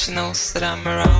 She knows that I'm around